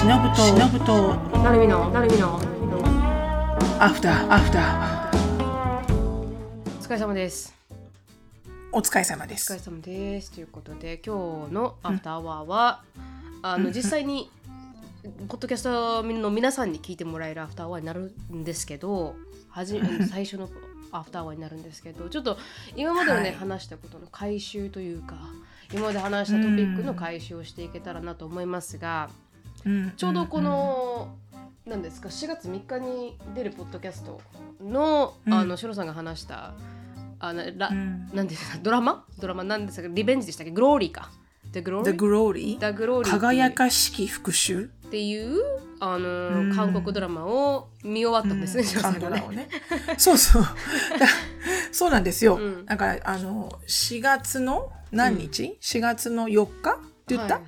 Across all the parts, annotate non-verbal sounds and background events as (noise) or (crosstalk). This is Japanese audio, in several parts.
しのぶとしのぶとなるみのなるみのアフターアフタお疲れ様ですーお疲れ様ですお疲れ様ですということで今日のアフターアワーは、あの実際にポッドキャストの皆さんに聞いてもらえるアフターアワーになるんですけどはじ最初のアフターアワーになるんですけどちょっと今までのね、はい。話したことの回収というか今まで話したトピックの回収をしていけたらなと思いますが、うんちょうどこの、なんですか4月3日に出るポッドキャストの、うん。あのシロさんが話したあのラ、うん。なんですかドラマ？ドラマ？なんですか？リベンジでしたっけ？グローリーか。The Glory? The Glory 輝かしき復讐？っていうあの、うん。韓国ドラマを見終わったんですね、シロさ韓んがね。ドラをね。そうそう。だ (laughs) そうなんですよ、うん。だからあの4月の何日、?4 月の4日？って言った、はい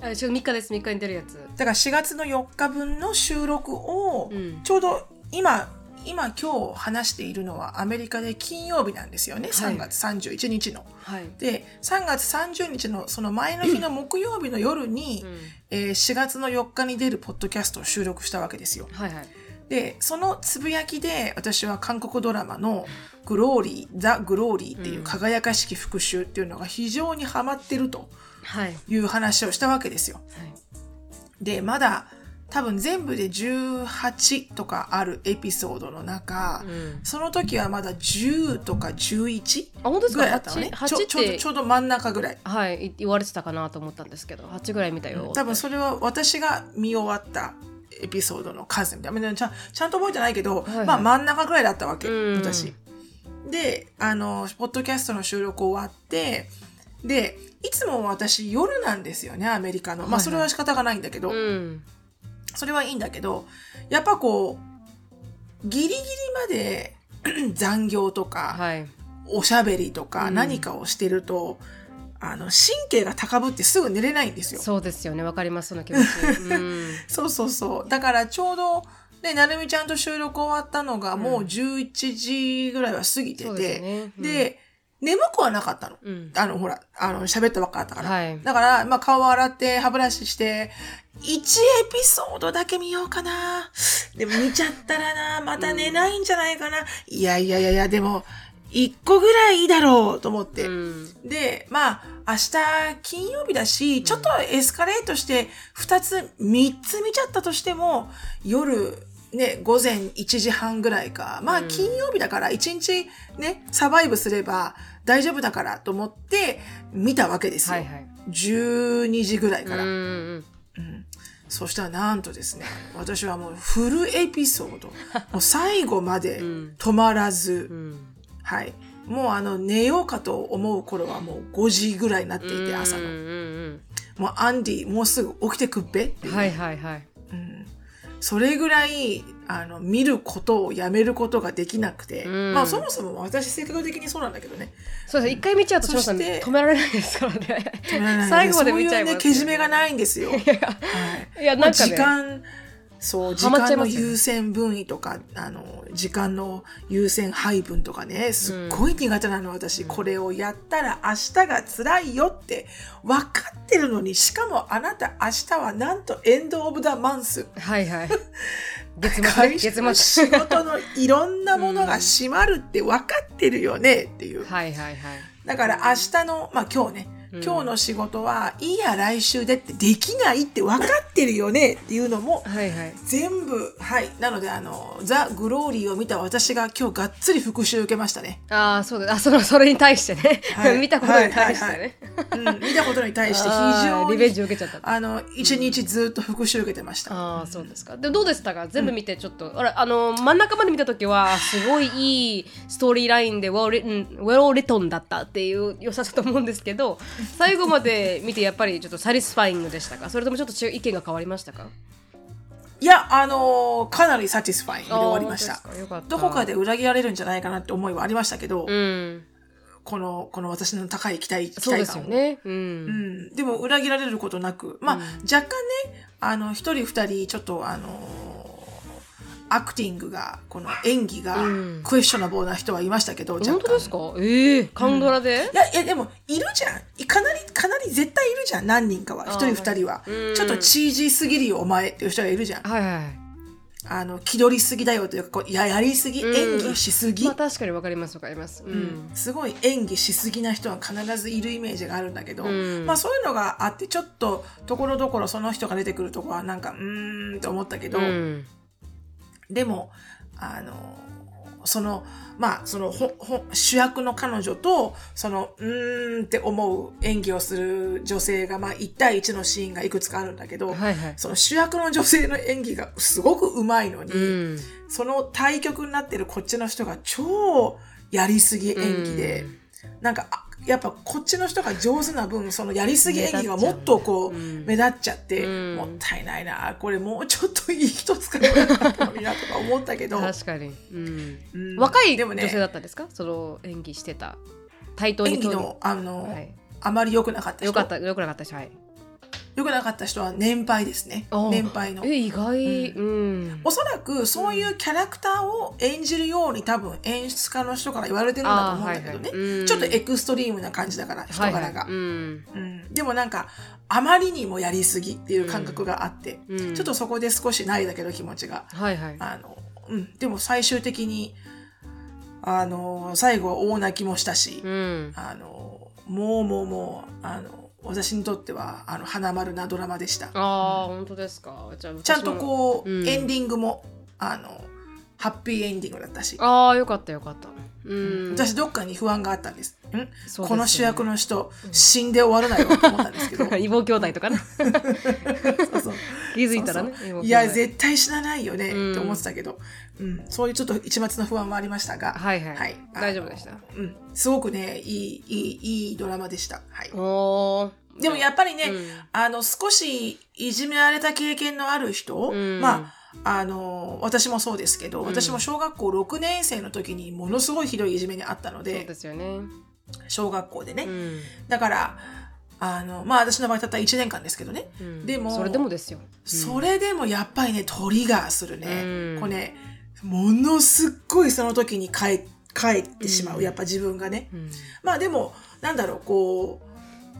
あ違う3日です。3日に出るやつ。だから4月の4日分の収録を、うん。ちょうど今今今日話しているのはアメリカで金曜日なんですよね、はい。3月31日の。はい、で3月30日のその前の日の (clears throat) 木曜日の夜に、うん。えー4月の4日に出るポッドキャストを収録したわけですよ。はいはい。でそのつぶやきで私は韓国ドラマの「グローリー」「ザ・グローリー」っていう輝かしき復讐っていうのが非常にハマってるとい。いう話をしたわけですよ。でまだ多分全部で18とかあるエピソードの中、うん。その時はまだ10とか11あ本当ですか？ぐらいだったのね。8ちょちょうど真ん中ぐらい。はいい言われてたかなと思ったんですけど8ぐらい見たよ。多分それは私が見終わったエピソードの数みたいな。ちゃんちゃんと覚えてないけど、はいはい。まあ真ん中ぐらいだったわけ、うん。私。であのポッドキャストの収録終わってでいつも私夜なんですよねアメリカの、まあそれは仕方がないんだけど、うん。それはいいんだけどやっぱこうギリギリまで (clears throat) 残業とか、はい。おしゃべりとかうん。何かをしてると、あの神経が高ぶってすぐ寝れないんですよ。そうですよね。わかりますその気持ち。うん。(laughs) そうそうそう。だからちょうど、ね、なるみちゃんと収録終わったのがもう11時ぐらいは過ぎてそうですて、ね。うん。で、眠くはなかったの。うんあの、ほら、あの、喋ったばっかだったから。はいだから、まあ、顔洗って、歯ブラシして、1エピソードだけ見ようかな。でも見ちゃったらな、また寝ないんじゃないかな。いやいやいやいや、でも、1個ぐらいいいだろうと思って。うんで、まあ、明日金曜日だし、ちょっとエスカレートして、2つ、3つ見ちゃったとしても、夜、ね、午前1時半ぐらいか。まあ、うん金曜日だから、1日ね、サバイブすれば大丈夫だからと思って、見たわけですよ。はいはい12時ぐらいから。うんうんそしたらなんとですね、私はもうフルエピソード、(laughs) もう最後までうん止まらず、うんはい。もうあの、寝ようかと思う頃はもう5時ぐらいになっていて、朝の。うんうんもうアンディ、もうすぐ起きてくっべっていう。うんはいはいはいうんそれぐらい、あの、見ることをやめることができなくて。うんまあそもそも私性格的にそうなんだけどね。そうです一回見ちゃうとそ翔さんして止められないですからね止められない最後まで見ちゃいますそういうね、けじめがないんですよ。はい。いやなんかね時間、そう、時間の優先分位とか、あの、時間の優先配分とかね、すっごい苦手なの、私。これをやったら明日が辛いよって分かってるのに、しかもあなた明日はなんとエンドオブダマンス。はいはい (laughs) 月末ね月末。仕事のいろんなものが閉まるって分かってるよねっていう。はいはいはい。だから明日の、まあ今日ね、今日の仕事はいいや来週でってできないって分かってるよねっていうのもはいはい。全部、はい。なので、あの、ザ・グローリーを見た私が今日がっつり復習を受けましたね。ああそうだ。あそのそれに対してね、はい。(laughs) 見たことに対してね、うん、見たことに対して非あ常ーリベンに、ジ受けちゃった。あの、一日ずっと復習を受けてました。ああそうですか。でどうでしたか？全部見てちょっと、あれあの真ん中まで見た時はすごいいいストーリーラインで well written, well written だったっていう良さだと思うんですけど最後まで見てやっぱりちょっとサリスファイングでしたか？それともちょっと違う意見が変わりましたか？いや、あのかなりサティスファイングで終わりました。どこかで裏切られるんじゃないかなって思いはありましたけど、うん。この、この私の高い期待、期そうです待感を。よねうん、うん、でも裏切られることなく、まあ、若干ね、あの、一人二人、ちょっとあのアクティングがこの演技がうん。クエスチョナブルな人はいましたけど、若干本当ですか？ええカンドラで、いや、いや、でも、いるじゃん。かなり、かなり絶対いるじゃん。何人かは。あ一人二人は。うん。ちょっとチージーすぎるよ、お前っていう人がいるじゃん。はいはいはい。あの、気取りすぎだよというか、こうや、やりすぎ、うん。演技しすぎ。まあ確かにわかりますわかります。うん、すごい演技しすぎな人は必ずいるイメージがあるんだけど、うん。まあそういうのがあって、ちょっと、ところどころその人が出てくるとこはなんか、うーんって思ったけど、うんでも、あの、その、まあ、その、ほ、ほ、主役の彼女と、その、うーんって思う演技をする女性が、まあ、1対1のシーンがいくつかあるんだけど、はいはい。その主役の女性の演技がすごく上手いのに、うん。その対局になってるこっちの人が超やりすぎ演技で、なんか、あやっぱこっちの人が上手な分、そのやりすぎ演技がもっとこう、うん。目立っちゃって、うん。もったいないな、これもうちょっといい人使えばよかったのになとか思ったけど、確かに、うん。うん。若いでもね女性だったんですか？その演技してた。対等に演技の、あの、はい、あまり良くなかった人。よかったよくなかったしはい良くなかった人は年配ですね。あ。年配の。え意外。うん、おそらくそういうキャラクターを演じるように多分演出家の人から言われてるんだと思うんだけどね。はいはい。うん。ちょっとエクストリームな感じだから、人柄が。はい。はいうん。うん、でもなんか、あまりにもやりすぎっていう感覚があって、うん。ちょっとそこで少しないだけど気持ちが。はいはい。あの、うん、でも最終的に、あの、最後は大泣きもしたし、うん。あの、もうもうもう、あの、私にとっては、あの、花丸なドラマでした。ああ本当ですか？じゃあちゃんとこう、うん。エンディングも、あの、ハッピーエンディングだったし、ああよかったよかった。うん。私どっかに不安があったんです。ん？そうですよね。この主役の人、死んで終わらないわと思ったんですけど。(laughs) 異母兄弟とかね (laughs) 気づいたらねいや、絶対死なないよね、うん。って思ってたけど、うん、そういうちょっと一末の不安はありましたが、はいはい、はい。大丈夫でした？うん、すごくね、いい、いい、いいドラマでした。はい。おー。でもやっぱりね、うん。あの、少しいじめられた経験のある人、うん。まあ、あの、私もそうですけど、ん。私も小学校6年生の時にものすごいひどいいじめにあったのそうで、ですよね。小学校でね。うん。だから、あの、まあ私の場合たった1年間ですけどね。うんでもそれでもですよそれでもやっぱりね、トリガーするね。うんこれね、ものすっごいその時に帰帰ってしまう。うんやっぱ自分がね。うんまあでも、なんだろう、こう、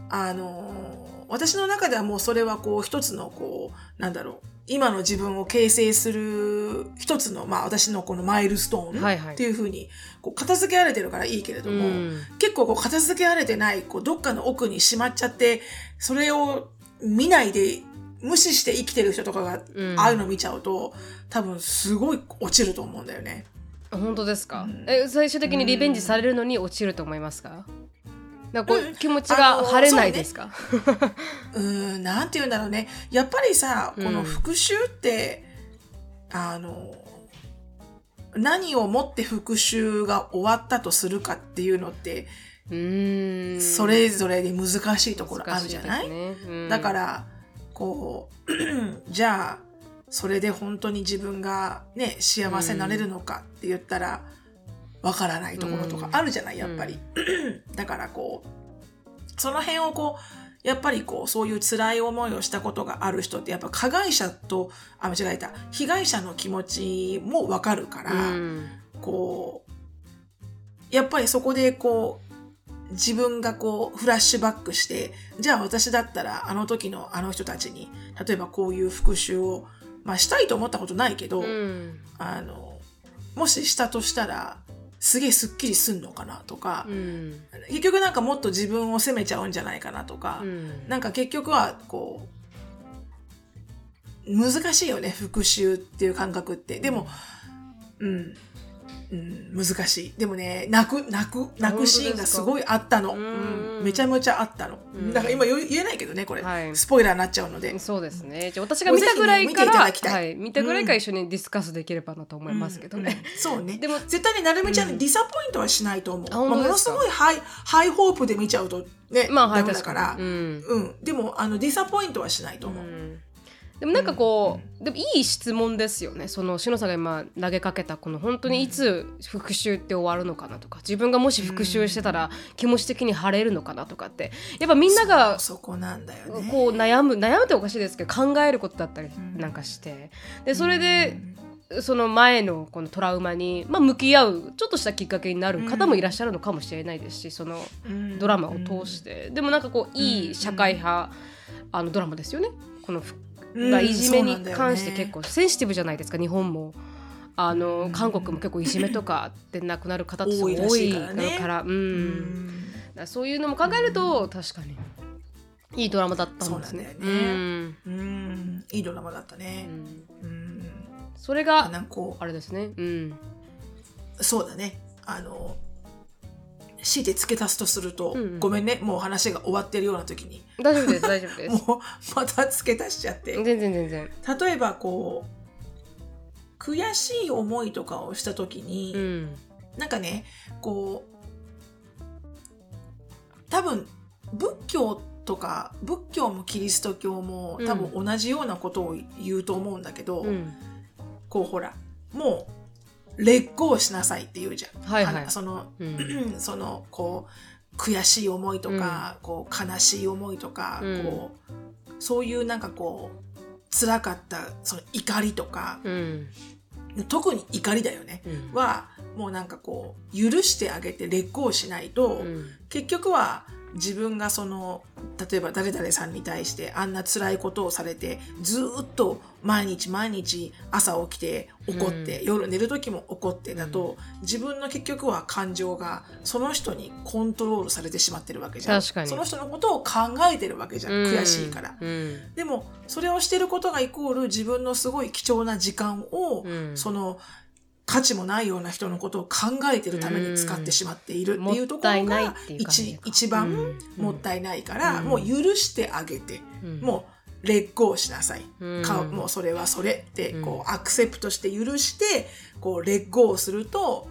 あのー私の中ではもうそれはこう一つのこう、なんだろう、今の自分を形成する一つの、まあ私のこのマイルストーンっていうふうに、こう片付けられてるからいいけれども、うん。結構こう片付けられてない、こうどっかの奥にしまっちゃって、それを見ないで無視して生きてる人とかが、うん。ああいうの見ちゃうと、多分すごい落ちると思うんだよね。本当ですか、うん。え最終的にリベンジされるのに落ちると思いますか？なんかこう、うん。気持ちが晴れないですか、うーん、なんて言うんだろうね。やっぱりさ、このうん復讐って、あの、何をもって復讐が終わったとするかっていうのって、うーん。それぞれで難しいところあるじゃない、ね。うん。だから、こう、(clears throat) じゃあ、それで本当に自分がね、幸せになれるのかって言ったら、わからないところとかあるじゃない、やっぱり。(clears throat) だからこう、その辺をこう、やっぱりこう、そういう辛い思いをしたことがある人って、やっぱ加害者と、あ、間違えた、被害者の気持ちもわかるから、うん。こう、やっぱりそこでこう、自分がこう、フラッシュバックして、じゃあ私だったらあの時のあの人たちに、例えばこういう復讐を、まあしたいと思ったことないけど、うん。あの、もししたとしたら、すげえスッキリすんのかなとか、うん。結局なんかもっと自分を責めちゃうんじゃないかなとか、うん。なんか結局はこう、難しいよね、復讐っていう感覚って。でも、うん、うん、難しい。でもね、泣く、泣く、泣くシーンがすごいあったの。ううんん、めちゃめちゃあったの。うんだから今言えないけどね、これ、はいスポイラーになっちゃうので。そうですね。じゃあ私が見たぐらいかぜひね見ていたら、だきたいはい、見たぐらいから一緒にディスカスできればなと思いますけどね。うんうんそうね。でも絶対ね、なるみちゃんうんにディサポイントはしないと思う。あまあものすごいハイ、ハイホープで見ちゃうとね、まあはいダメだから。うん。でも、あの、ディサポイントはしないと思う。うんでもなんかこう、でもいい質問ですよね。その篠さんが今投げかけたこの本当にいつ復讐って終わるのかなとか。自分がもし復讐してたら気持ち的に晴れるのかなとかって。やっぱみんながそこなんだよね。こう悩む悩むっておかしいですけど考えることだったりなんかして。でそれでその前のこのトラウマに、まあ、向き合うちょっとしたきっかけになる方もいらっしゃるのかもしれないですし、そのドラマを通して、でもなんかこういい社会派、あのドラマですよね。このがいじめに関して結構センシティブじゃないですか日本も。あの韓国も結構いじめとかで亡くなる方ってすごい多いから。うん。うん。だそういうのも考えると、確かにいいドラマだったんですね。そうなんうん。うん。いいドラマだったね。うん。うん。それがなんかこあれですね。うん。うそうだね。あの強いて付け足すとすると、うんうんごめんねもう話が終わってるような時に大丈夫です大丈夫です。(laughs) もうまた付け足しちゃって全然全然。例えばこう悔しい思いとかをした時に、うん。なんかねこう多分仏教とか仏教もキリスト教も多分同じようなことを言うと思うんだけど、うん。こうほらもう劣行しなさいって言うじゃん。はいはいその、うん (clears throat) そのこう悔しい思いとか、こう悲しい思いとか、うんこうそういうなんかこう辛かったその怒りとか、うん。特に怒りだよね。うん。はもうなんかこう許してあげて劣行しないと、うん結局は自分がその例えば誰々さんに対してあんな辛いことをされてずーっと毎日毎日朝起きて怒って、うん。夜寝る時も怒ってだと、自分の結局は感情がその人にコントロールされてしまってるわけじゃん。その人のことを考えてるわけじゃん、うん。悔しいから。うん。でもそれをしてることがイコール自分のすごい貴重な時間を、うん。その価値もないような人のことを考えてるために使ってしまっているっていうところが一か。一番うん。もったいないから、うん。もう許してあげて、うん。もう劣行しなさい、うん。かもうそれはそれってうん。こうアクセプトして許してこう劣行をすると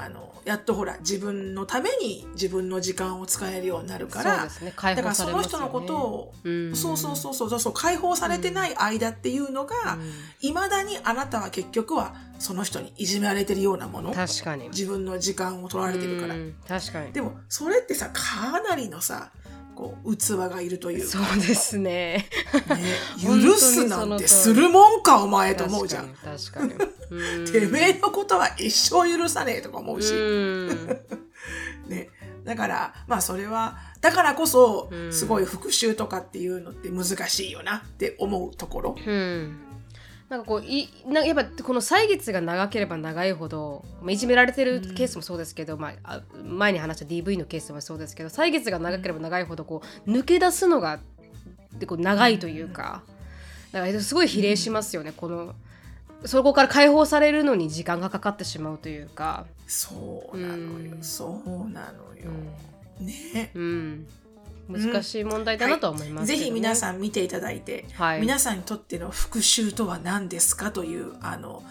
あのやっとほら自分のために自分の時間を使えるようになるからそうですね。解だからその人の。ことを、うんそうそうそうそうそう解放されてない間っていうのがいま、未だにあなたは結局はその人にいじめられてるようなもの確かに。自分の時間を取られてるから、うん確かに。でもそれってさかなりのさこう器がいるというか、そうですね。ね、(laughs) 許すなんてするもんかお前と思うじゃん。確かに。確かに。うん。てめえのことは一生許さねえとか思うし、うん。(laughs) ね、だからまあそれはだからこそうん。すごい復讐とかっていうのって難しいよなって思うところ。うん。なんかこういなやっぱこの歳月が長ければ長いほどまあいじめられてるケースもそうですけど、まああ、前に話した DV のケースもそうですけど歳月が長ければ長いほどこう抜け出すのがでこう長いというか。だからすごい比例しますよね、このそこから解放されるのに時間がかかってしまうというか。そうなのよ、うんそうなのよ。ね。うん、難しい問題だなとは思いますけど、ねぜひ皆ん、さん見ていただいて、はい、皆さんにとっての復讐とは何ですかというあの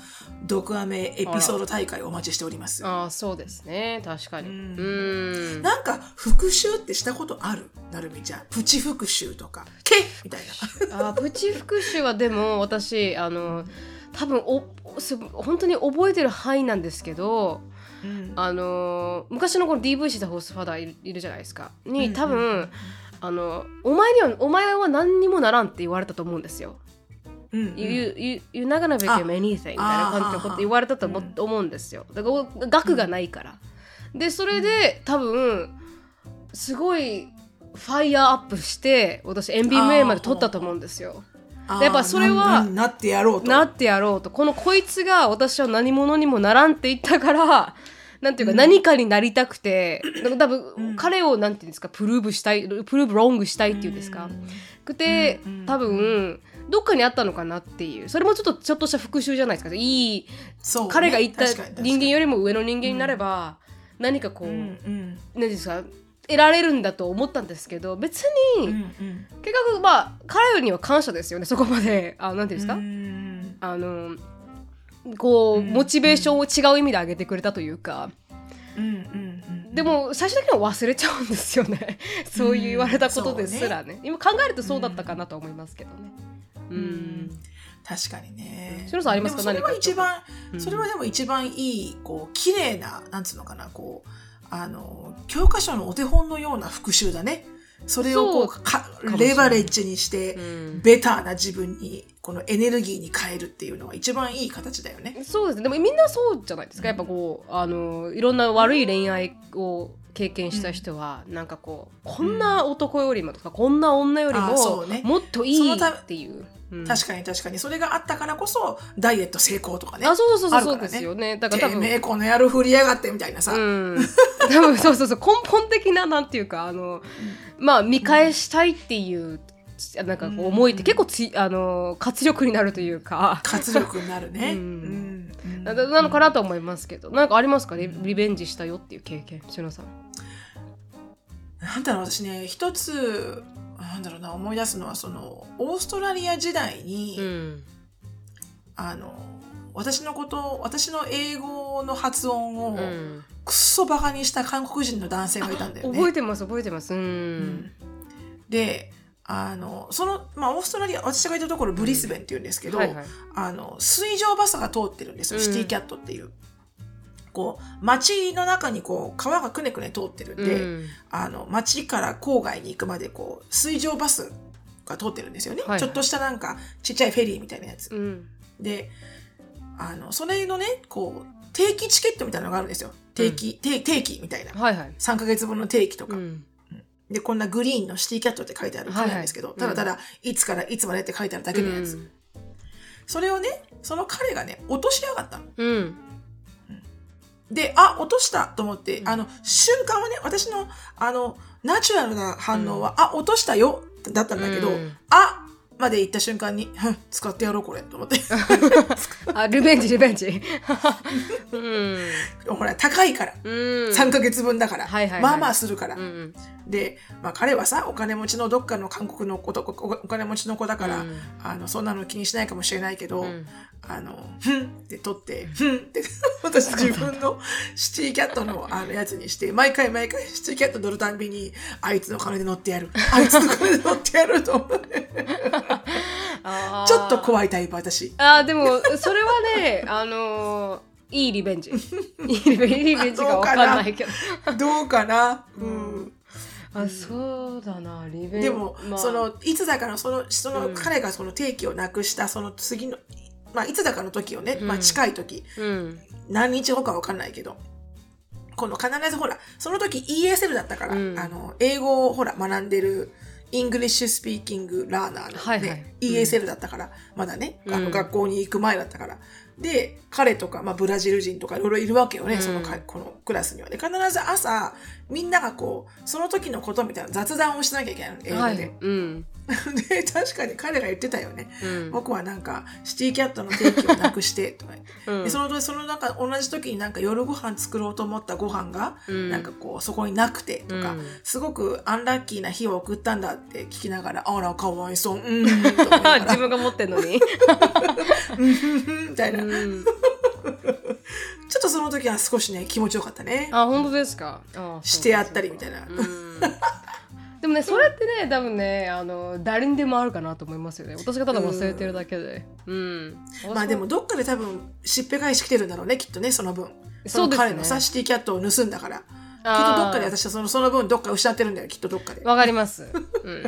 毒アメエピソード大会をお待ちしております。ああそうですね確かにううんんなんか復讐ってしたことある？なるみちゃん。プチ復讐とか。けみたいな。あープチ復讐はでも私あの多分おす本当に覚えてる範囲なんですけどうんあの昔のこの DV したホースファダーいるいるじゃないですかうんに多分、うんあのお前にはお前は何にもならんって言われたと思うんですよ。うんうん You, you, you're not gonna become anything みたいな感じのこと言われたと思,、うん思うんですよ。だから額がないから。でそれで多分すごいファイヤーアップして私 MBMA まで取ったと思うんですよ。やっぱそれはなってやろうと。なってやろうと。このこいつが私は何者にもならんって言ったからなんていうか、何かになりたくてだから多分、うん。彼をなんていうんですかプルーブしたいプルーブロングしたいっていうんですか、くて、うんうん。多分どっかにあったのかなっていう。それもちょっとちょっとした復讐じゃないですか。いい、そうね。彼が言った人間よりも上の人間になれば、何かこう、うんうん。何ですか得られるんだと思ったんですけど別に、うんうん結局まあ彼には感謝ですよねそこまで。あなんていうんですか、うん。あのこう、うん。モチベーションを違う意味で上げてくれたというか。うんうんうんでも最終的には忘れちゃうんですよね。(laughs) そういう言われたことですらね,、今考えるとそうだったかなと思いますけどね。うん、うん。確かにね。しのさんありますか？でもそれは一番、うん。それはでも一番いい、こう、綺麗な、なんつうのかな、こう、あの、教科書のお手本のような復習だね。それをこうレバレッジにして、うん。ベターな自分にこのエネルギーに変えるっていうのが一番いい形だよね。そうですね。でもみんなそうじゃないですか。やっぱこうあのいろんな悪い恋愛を経験した人は、なんかこうこんな男よりもとか、こんな女よりあも、そうね。もっといいっていう、うん。確かに確かに。それがあったからこそダイエット成功とかね。あそうそうそうそうですよね。だから多て分めえこの野郎振りやがってみたいなさ。うん、多分そうそうそう。根本的ななんていうかあの、まあ見返したいっていうなんか思いって結構つあの活力になるというか。活力になるね。うん。うん。うんななのかなと思いますけど。なんかありますか？リリベンジしたよっていう経験？しのさん。なんだろう私ね一つなんだろうな思い出すのはそのオーストラリア時代に、うん。あの私のこと私の英語の発音をうん。くっそバカにした韓国人の男性がいたんだよね。覚えてます覚えてます。うん、うん。であのその、まあ、オーストラリア私がいたところブリスベンっていうんですけど、はいはい。あの水上バスが通ってるんですよ、うん。シティキャットっていう。こう街の中にこう川がくねくね通ってるんで、うん。あの街から郊外に行くまでこう水上バスが通ってるんですよね、はい。はいちょっとしたなんかちっちゃいフェリーみたいなやつ。うん。であのそれのねこう定期チケットみたいなのがあるんですよ。定期、定定期みたいな。はいはい。3ヶ月分の定期とか、うん。でこんなグリーンのシティキャットって書いてある紙なんですけど、はいはいただただいつからいつまでって書いてあるだけのやつ、うん。それをねその彼がね落としやがったの。うんで、あ、落としたと思って、うん。あの、瞬間はね、私の、あの、ナチュラルな反応は、あ、落としたよだったんだけど、うん。あまで言った瞬間に、使ってやろう、これ、と思って。(laughs) あリベンジリベンジ。(laughs) うんほら、高いから。うん3ヶ月分だから、はいはいはいまあまあするから。うんで、まあ彼はさ、お金持ちのどっかの韓国の子と、おお金持ちの子だから、うんあの、そんなの気にしないかもしれないけど、うんあの、ふんって取って、ふんって、(laughs) 私自分のシティキャットのあのやつにして、毎回毎回シティキャット乗るたんびに、あいつの金で乗ってやる。あいつの金で乗ってやると思って。ちょっと怖いタイプ、私。あーでもそれはね (laughs) あのーいいリベンジ。いいリベンジ。いいリベンジがわかんないけど。どうかな？うん。あそうだなリベンジ。でも、まあ。その、いつだかの、その、その、うん。彼がその定期をなくした、その次の、まあ、いつだかの時をね、まあ、うん近い時、うん。何日後かわかんないけど、この必ずほら、その時 ESL だったから、うん。あの、英語をほら、学んでる、 English speaking learner の、ねはいはい ESL だったから、まだね、学校に行く前だったから。で、彼とか、まあ、ブラジル人とかいろいろいるわけよね、うん。そのか、このクラスには。で、必ず朝、みんながこう、その時のことみたいな雑談をしなきゃいけないの、英語で。はい。うん (laughs) で、確かに彼が言ってたよね。うん。僕はなんか、シティキャットの定期をなくして、とか (laughs) うん。でその時そのなんか同じ時になんか夜ご飯作ろうと思ったご飯が、うん。なんかこうそこになくてとか、うん。すごくアンラッキーな日を送ったんだって聞きながらあらかわいそう。うん。(laughs) 自分が持ってんのに、みたいな、うん、ちょっとその時は少しね気持ちよかったね。あ本当ですか？してやったりみたいな、うんでもねそれってね多分ねあの誰にでもあるかなと思いますよね。私がただ忘れてるだけで。うん、まあでもどっかで多分しっぺ返し来てるんだろうねきっとねその分。そうですね。の彼のさシティキャットを盗んだから。きっとどっかで私はそのその分どっか失ってるんだよきっとどっかで。わかります、うん、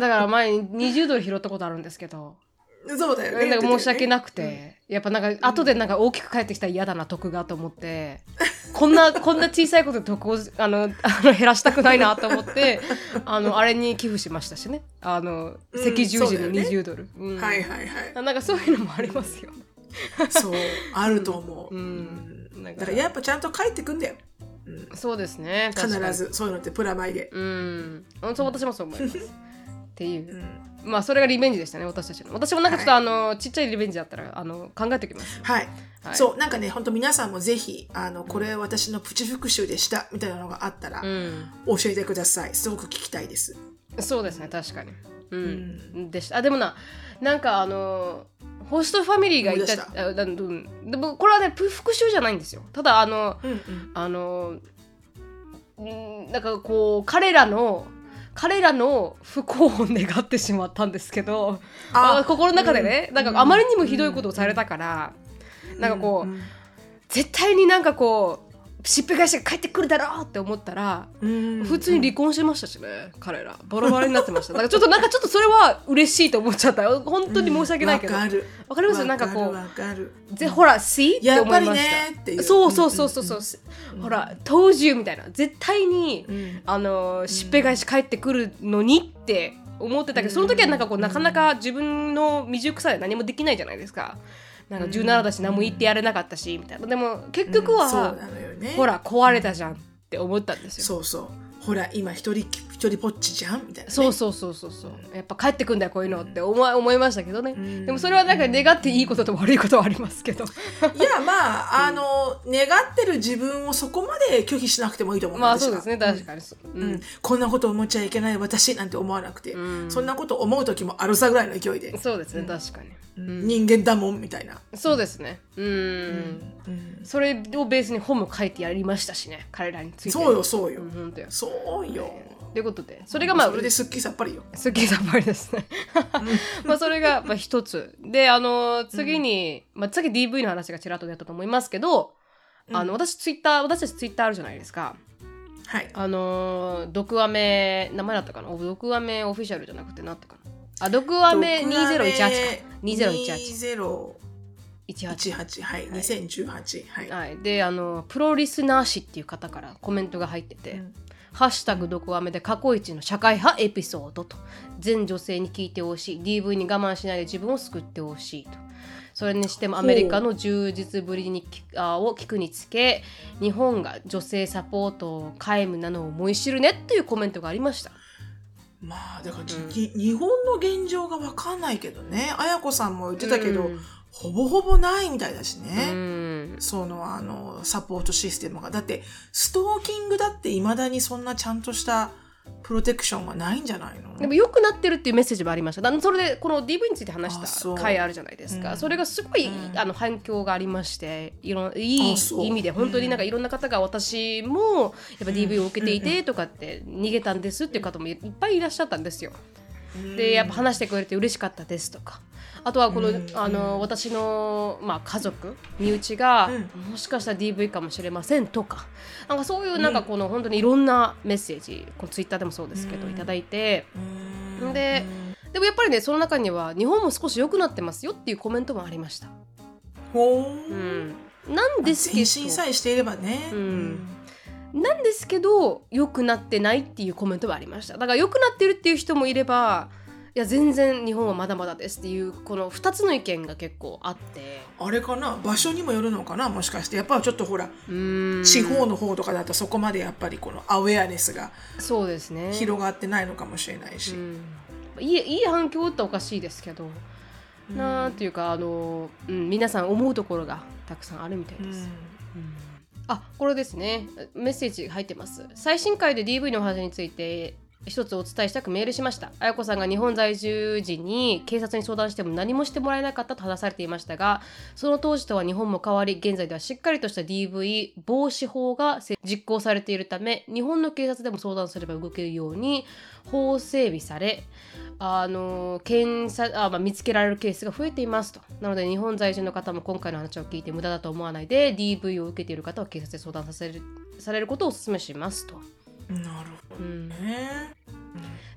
だから前に20ドル拾ったことあるんですけどそうだよね。なんか申し訳ななくて、やっぱなんか後でなんか大きく返ってきたら嫌だな得がと思って。こんなこんな小さいことで得をあの (laughs) あの減らしたくないなと思ってあのあれに寄付しましたしね。あのうん赤十字にそうだよね。20ドル、うん。はいはいはい。あなんかそういうのもありますよ。ねそうあると思う、うん。だからやっぱちゃんと帰ってくんだよ、うん、そうですね。必ず。そういうのってプラマイで、うんそう私もそう思います。っていう。うん、まあそれがリベンジでしたね私たちの。私もなんかちょっと、あのちっちゃいリベンジだったらあの考えておきます。はい、はい。そうなんかね本当皆さんもぜひあのこれ私のプチ復習でしたみたいなのがあったらうん。教えてください。すごく聞きたいです。そうですね確かに。う、うん。でした。あでもななんかあのホストファミリーがいたあだうん。でもこれはねプ復習じゃないんですよ。ただあのうんうん。あのんなんかこう彼らの彼らの不幸を願ってしまったんですけどあ心の中でね、うん。なんかあまりにもひどいことをされたから、なんかこう、んん。絶対になんかこうしっぺ返しが帰ってくるだろうって思ったら、うん。普通に離婚しましたしね、彼ら。バラバラになってました。だからちょっと (laughs) なんかちょっとそれは嬉しいと思っちゃった本当に申し訳ないけど、わわかるかります？なんかこうぜほら see って思いました。そうそうそうそうそう、ほら told you みたいな。絶対に、ん。あのしっぺ返し帰ってくるのにって思ってたけど、その時はなんかこうなかなか自分の未熟さで何もできないじゃないですかなんか17だし何も言ってやれなかったしみたいな。でも結局は、ね。ほら壊れたじゃんって思ったんですよ。そうそうほら今一人一人ぽっちじゃん？みたいな、ね、そうそうそうそうそう。やっぱ帰ってくんだよこういうのって思い思いましたけどね、ん。でもそれはなんか願っていいことと悪いことはありますけど。(laughs) いやまああの願ってる自分をそこまで拒否しなくてもいいと思う。私はまあそうですね。確かにそう、ううん。ん、こんなこと思っちゃいけない私なんて思わなくて、ん。そんなこと思う時もあるさぐらいの勢いで、そうですね、確かに、うん。人間だもんみたいな、そうですね。うん。うん、それをベースに本も書いてやりましたしね。彼らについて。そうよそうよ、うん本当よそうよということでそれがまあそれですっきりさっぱりよすっきりさっぱりですね。まあそれがまあ一つ。で、あの、次に、まあ次 DV の話がちらっと出たと思いますけど、あの、私ツイッター、私たちツイッターあるじゃないですか。はいあの、毒アメ、名前だったかな？毒アメオフィシャルじゃなくてなったかな？あ、毒アメ2018か。2018。18。2018はい、2018はい、はい。で、あの、プロリスナー誌っていう方からコメントが入ってて、うんハッシュタグドクアメで過去一の社会派エピソードと。全女性に聞いてほしい。DV に我慢しないで自分を救ってほしいと。それにしてもアメリカの充実ぶりにきあを聞くにつけ日本が女性サポート皆無なのを思い知るねっていうコメントがありました。まあだから、に日本の現状が分かんないけどね。綾子さんも言ってたけど、うん。ほぼほぼないみたいだしうね、んそのあのサポートシステムが。だってストーキングだっていまだにそんなちゃんとしたプロテクションはないんじゃないの？でも良くなってるっていうメッセージもありました。だそれでこの DV について話した回あるじゃないですか。うん。それがすごい、うん。あの反響がありましていろんいい意味で本当になんかいろんな方が私もやっぱ DV を受けていてとかって逃げたんですっていう方もいっぱいいらっしゃったんですよ。でやっぱ話してくれて嬉しかったですとかあとはこの,、うん。あの私の、まあ、家族身内が、うん。もしかしたら DV かもしれませんとかなんかそういうなんかこの、本当にいろんなメッセージこのツイッターでもそうですけど、うん。いただいて。うん。ででもやっぱりねその中には日本も少し良くなってますよっていうコメントもありました。ほう。ーん、なんですけ前進さえしていればね、うん。どなんですけど良くなってないっていうコメントがありました。だから良くなってるっていう人もいればいや全然日本はまだまだですっていうこの2つの意見が結構あって。あれかな？場所にもよるのかな？もしかして。やっぱりちょっとほら、地方の方とかだとそこまでやっぱりこのアウェアネスがそうですね。広がってないのかもしれないし、うん。いいいい反響っておかしいですけど、なんていうかあの、うん、皆さん思うところがたくさんあるみたいです。あこれですね。メッセージ入ってます。最新回で DV のお話について一つお伝えしたくメールしました綾子さんが日本在住時に警察に相談しても何もしてもらえなかったと話されていましたがその当時とは日本も変わり現在ではしっかりとした DV 防止法が実行されているため日本の警察でも相談すれば動けるように法整備されあの検査あ、まあ、見つけられるケースが増えていますとなので日本在住の方も今回の話を聞いて無駄だと思わないで DV を受けている方は警察で相談させるされることをお勧めしますと。なるほどね、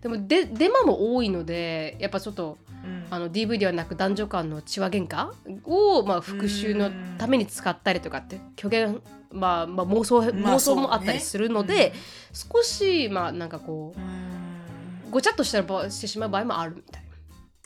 でもデデマも多いのでやっぱちょっとうん。あの DV ではなく男女間の血話喧嘩を、まあ、復讐のために使ったりとかって虚言、まあまあ、妄想まあ妄想もあったりするので、少しまあなんかこうん。うごちゃっとした場してしまう場合もあるみたい。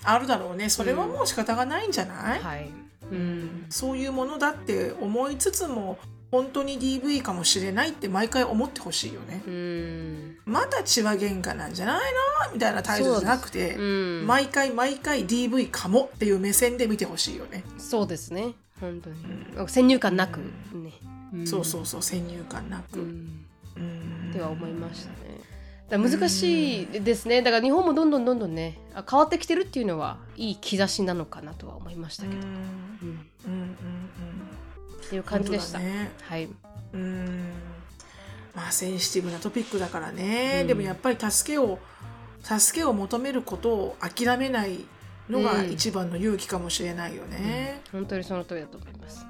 あるだろうね。それはもう仕方がないんじゃない、な。はい。うん。そういうものだって思いつつも本当に DV かもしれないって毎回思ってほしいよね。うん。また血は喧嘩なんじゃないの？みたいな態度じゃなくて、うん毎回毎回 DV かもっていう目線で見てほしいよね、そうですね。本当に、先入観なくね、ん。そうそうそう先入観なく、うん。うん。っては思いましたね。だ難しいですね。だから日本もどんどんどんどんねあ変わってきてるっていうのはいい兆しなのかなとは思いましたけど、うん。うんうんうんっていう感じでした。ねはい。うん。まあセンシティブなトピックだからね、うん。でもやっぱり助けを助けを求めることを諦めないのがうん。一番の勇気かもしれないよね、本当にその通りだと思います。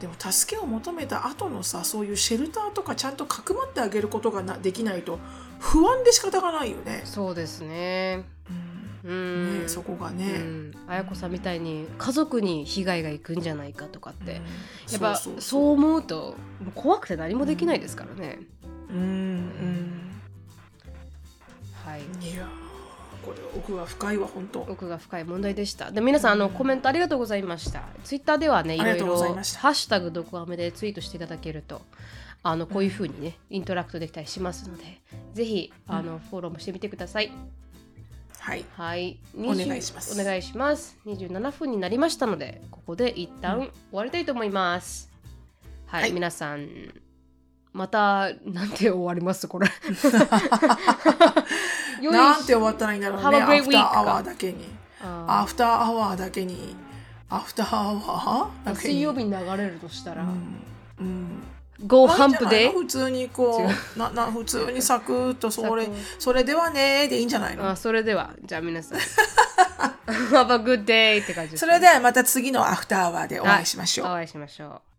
でも助けを求めた後のさそういうシェルターとかちゃんとかくまってあげることがなできないと不安で仕方がないよね。そうですね。うんうんねそこがうね。ん綾子さんみたいに家族に被害がいくんじゃないかとかって、うん。やっぱそう思うと怖くて何もできないですからね、うんうん。はい。いやーこれ奥が深いわ本当。奥が深い問題でした。で皆さんあのコメントありがとうございました。ツイッターではねいろいろハッシュタグどこアメでツイートしていただけるとあのこういうふうにね interact できたりしますのでぜひあのフォローもしてみてくださいはい。はい。お願いします。20お願いします。27分になりましたのでここで一旦終わりたいと思います、はい、はい。皆さんまたなんて終わります？これ。(laughs) (laughs) なんて終わったらいいんだろうね。アフターアワーだけに。あアフターアワーだけに。アフターアワー。水曜日に流れるとしたら、うん。うん。じゃない Day の普通にこ違う。うなな普通にサクッと (laughs) それそれではねーでいいんじゃないの？あそれでは。じゃあ皆さん。(laughs) Have a good day って感じですそれではまた次のアフターアワーでお会いしましょう。お会いしましょう